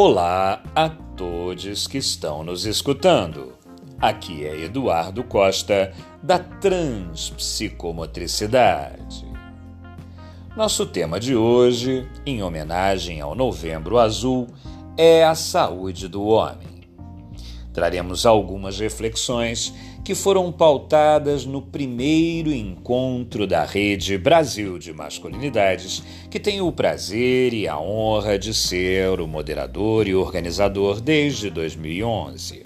Olá a todos que estão nos escutando. Aqui é Eduardo Costa, da Transpsicomotricidade. Nosso tema de hoje, em homenagem ao Novembro Azul, é a saúde do homem. Traremos algumas reflexões que foram pautadas no primeiro encontro da Rede Brasil de Masculinidades, que tenho o prazer e a honra de ser o moderador e organizador desde 2011.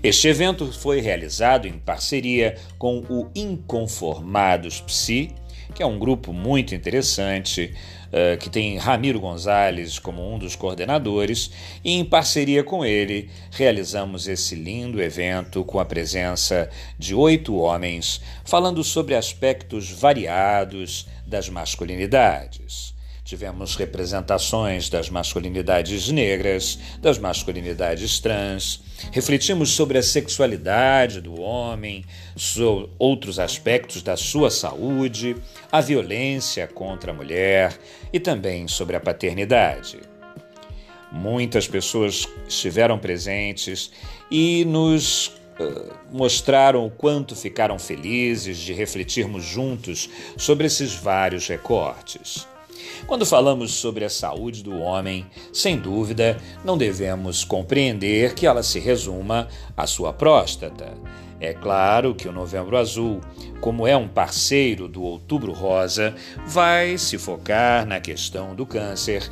Este evento foi realizado em parceria com o Inconformados Psi, que é um grupo muito interessante uh, que tem Ramiro Gonzalez como um dos coordenadores, e em parceria com ele realizamos esse lindo evento com a presença de oito homens, falando sobre aspectos variados das masculinidades. Tivemos representações das masculinidades negras, das masculinidades trans, refletimos sobre a sexualidade do homem, sobre outros aspectos da sua saúde, a violência contra a mulher e também sobre a paternidade. Muitas pessoas estiveram presentes e nos uh, mostraram o quanto ficaram felizes de refletirmos juntos sobre esses vários recortes. Quando falamos sobre a saúde do homem, sem dúvida, não devemos compreender que ela se resuma à sua próstata. É claro que o Novembro Azul, como é um parceiro do Outubro Rosa, vai se focar na questão do câncer,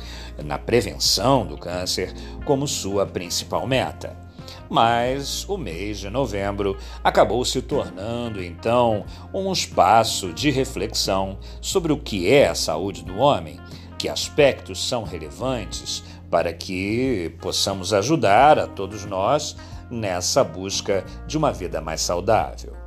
na prevenção do câncer, como sua principal meta. Mas o mês de novembro acabou se tornando então um espaço de reflexão sobre o que é a saúde do homem, que aspectos são relevantes para que possamos ajudar a todos nós nessa busca de uma vida mais saudável.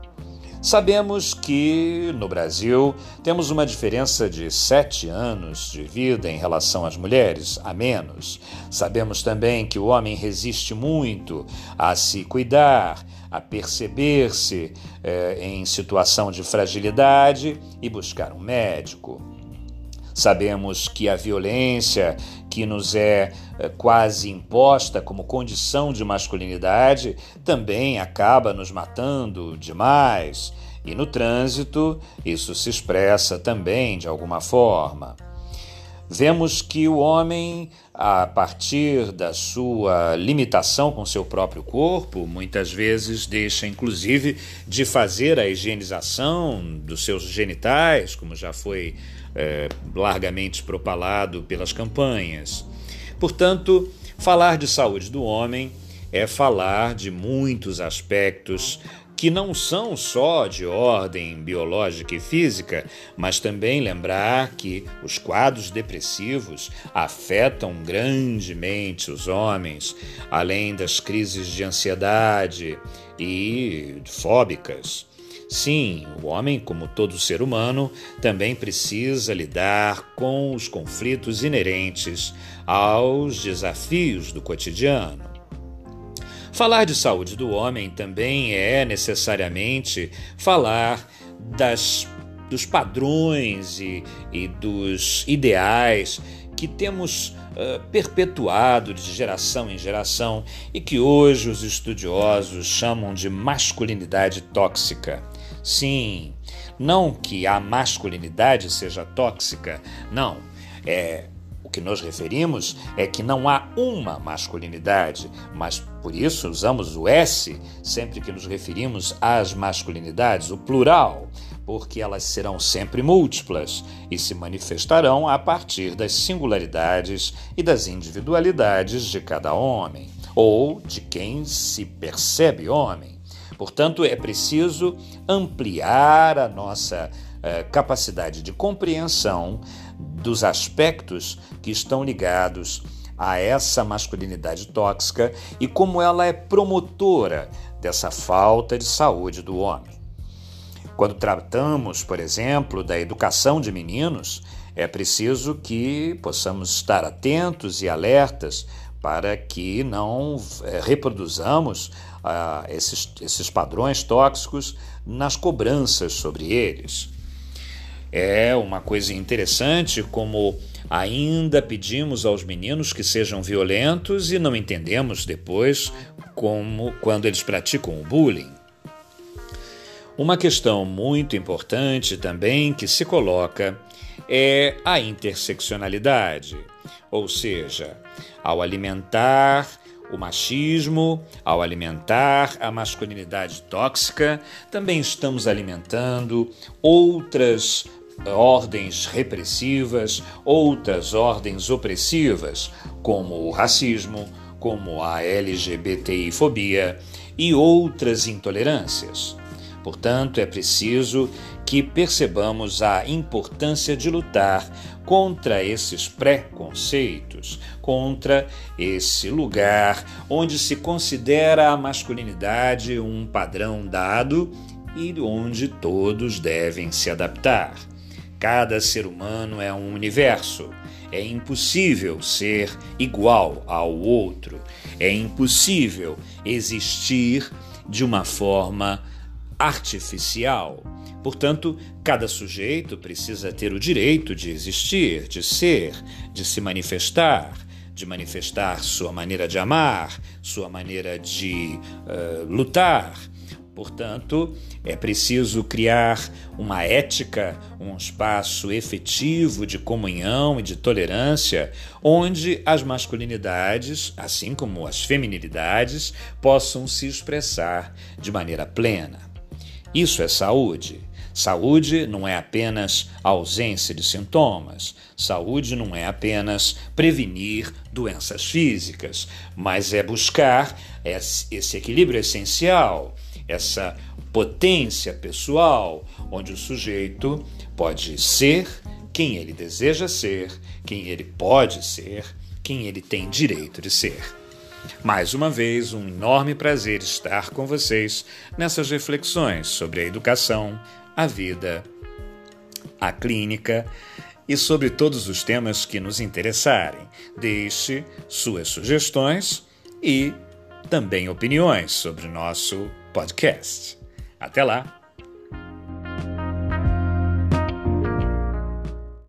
Sabemos que no Brasil temos uma diferença de sete anos de vida em relação às mulheres, a menos. Sabemos também que o homem resiste muito a se cuidar, a perceber-se eh, em situação de fragilidade e buscar um médico. Sabemos que a violência que nos é, é quase imposta como condição de masculinidade também acaba nos matando demais. E no trânsito, isso se expressa também de alguma forma. Vemos que o homem, a partir da sua limitação com seu próprio corpo, muitas vezes deixa inclusive de fazer a higienização dos seus genitais, como já foi é, largamente propalado pelas campanhas. Portanto, falar de saúde do homem é falar de muitos aspectos que não são só de ordem biológica e física, mas também lembrar que os quadros depressivos afetam grandemente os homens, além das crises de ansiedade e fóbicas. Sim, o homem, como todo ser humano, também precisa lidar com os conflitos inerentes aos desafios do cotidiano. Falar de saúde do homem também é necessariamente falar das, dos padrões e, e dos ideais que temos uh, perpetuado de geração em geração e que hoje os estudiosos chamam de masculinidade tóxica. Sim, não que a masculinidade seja tóxica, não. É o que nos referimos é que não há uma masculinidade, mas por isso usamos o S sempre que nos referimos às masculinidades, o plural, porque elas serão sempre múltiplas e se manifestarão a partir das singularidades e das individualidades de cada homem, ou de quem se percebe homem. Portanto, é preciso ampliar a nossa eh, capacidade de compreensão dos aspectos que estão ligados a essa masculinidade tóxica e como ela é promotora dessa falta de saúde do homem. Quando tratamos, por exemplo, da educação de meninos, é preciso que possamos estar atentos e alertas para que não é, reproduzamos ah, esses, esses padrões tóxicos nas cobranças sobre eles. É uma coisa interessante como ainda pedimos aos meninos que sejam violentos e não entendemos depois como quando eles praticam o bullying. Uma questão muito importante também que se coloca é a interseccionalidade, ou seja, ao alimentar o machismo, ao alimentar a masculinidade tóxica, também estamos alimentando outras ordens repressivas, outras ordens opressivas, como o racismo, como a LGBTI-fobia e outras intolerâncias. Portanto, é preciso que percebamos a importância de lutar contra esses preconceitos, contra esse lugar onde se considera a masculinidade um padrão dado e onde todos devem se adaptar. Cada ser humano é um universo. É impossível ser igual ao outro. É impossível existir de uma forma artificial. Portanto, cada sujeito precisa ter o direito de existir, de ser, de se manifestar, de manifestar sua maneira de amar, sua maneira de uh, lutar Portanto, é preciso criar uma ética, um espaço efetivo de comunhão e de tolerância, onde as masculinidades, assim como as feminilidades, possam se expressar de maneira plena. Isso é saúde. Saúde não é apenas ausência de sintomas, saúde não é apenas prevenir doenças físicas, mas é buscar esse equilíbrio essencial essa potência pessoal, onde o sujeito pode ser quem ele deseja ser, quem ele pode ser, quem ele tem direito de ser. Mais uma vez, um enorme prazer estar com vocês nessas reflexões sobre a educação, a vida, a clínica e sobre todos os temas que nos interessarem. Deixe suas sugestões e também opiniões sobre o nosso podcast. Até lá!